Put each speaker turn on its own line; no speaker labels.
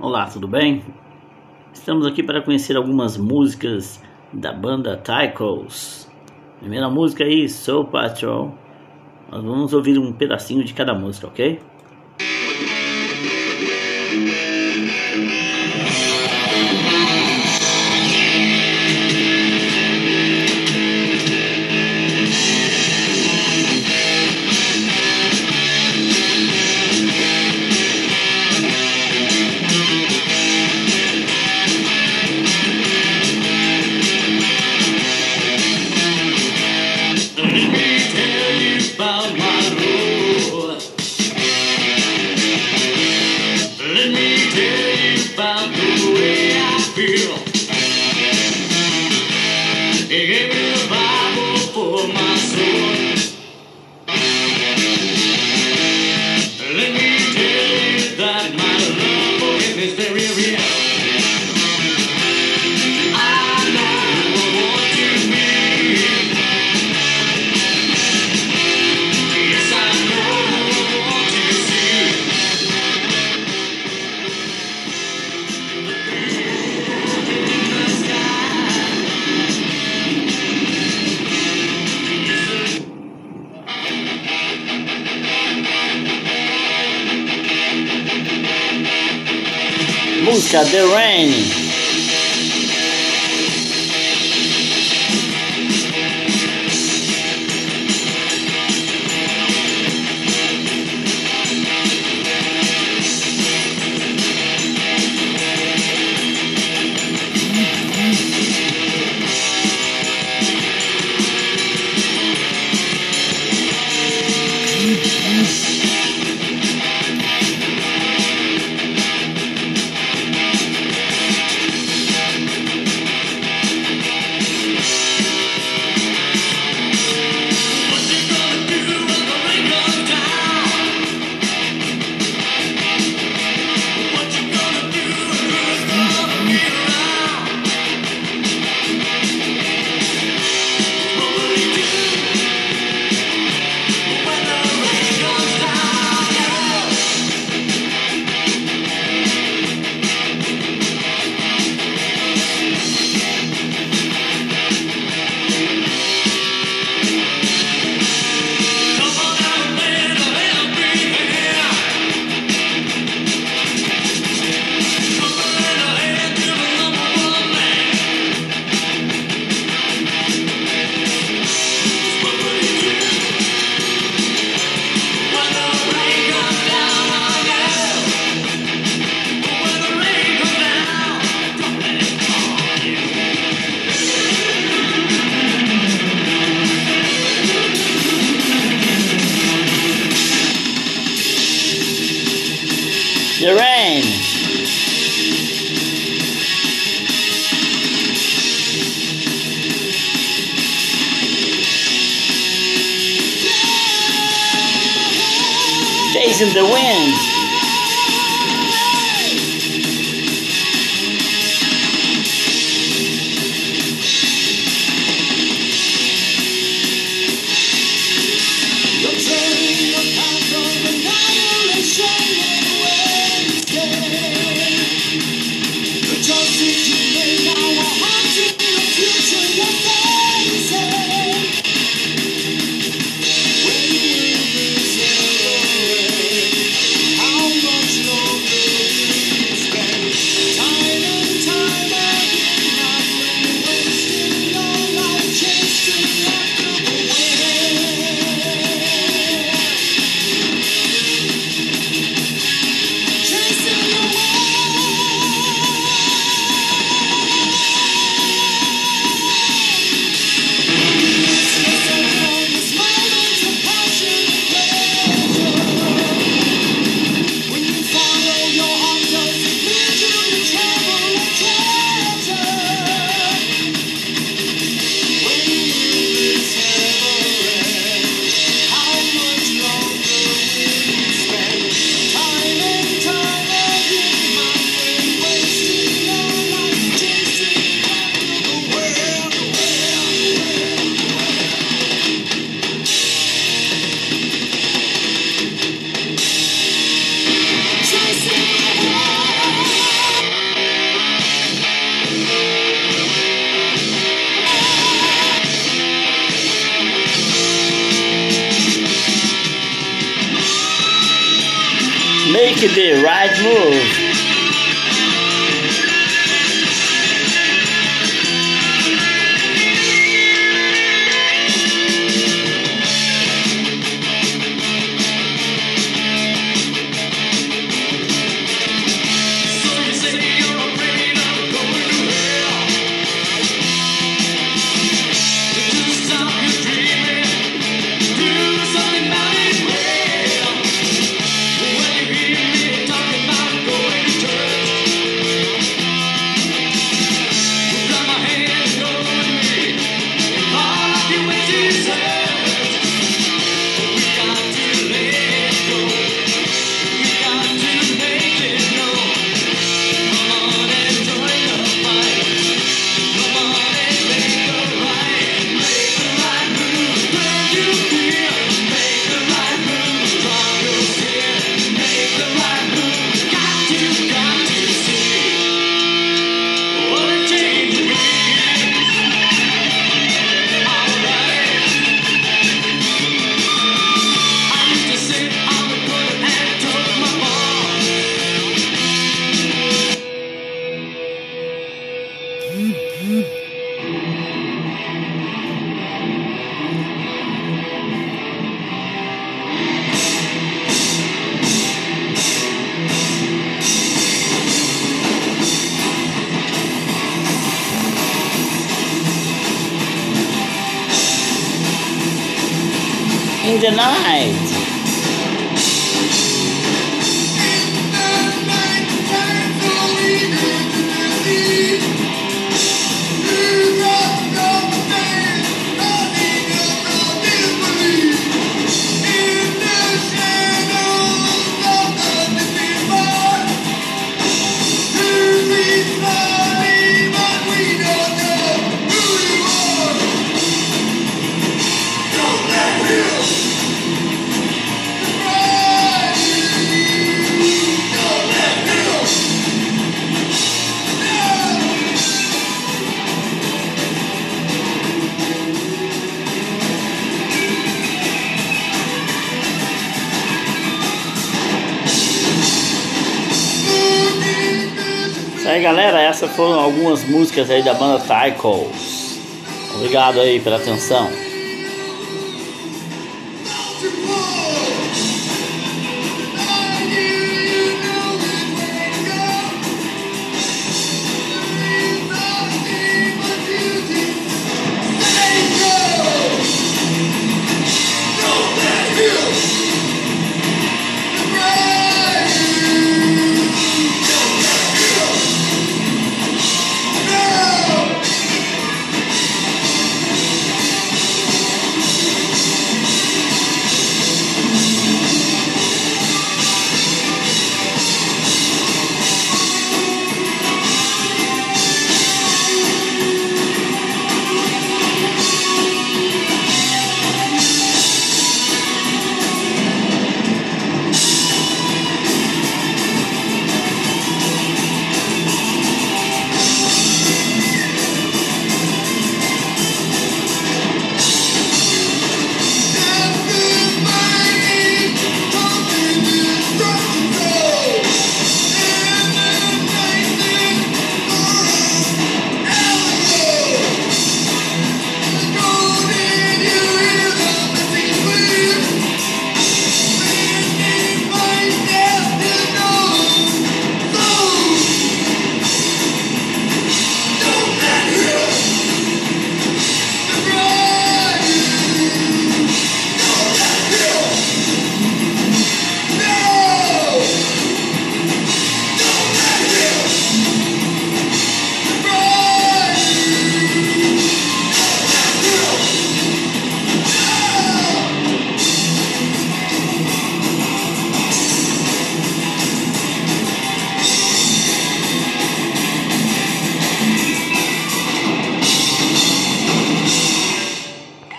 Olá, tudo bem? Estamos aqui para conhecer algumas músicas da banda Tychos. Primeira música aí, Soul Patrol. Nós vamos ouvir um pedacinho de cada música, ok? Música The Chasing the wind. Make the Right Move. tonight. Aí galera, essas foram algumas músicas aí da banda Tychos. Obrigado aí pela atenção.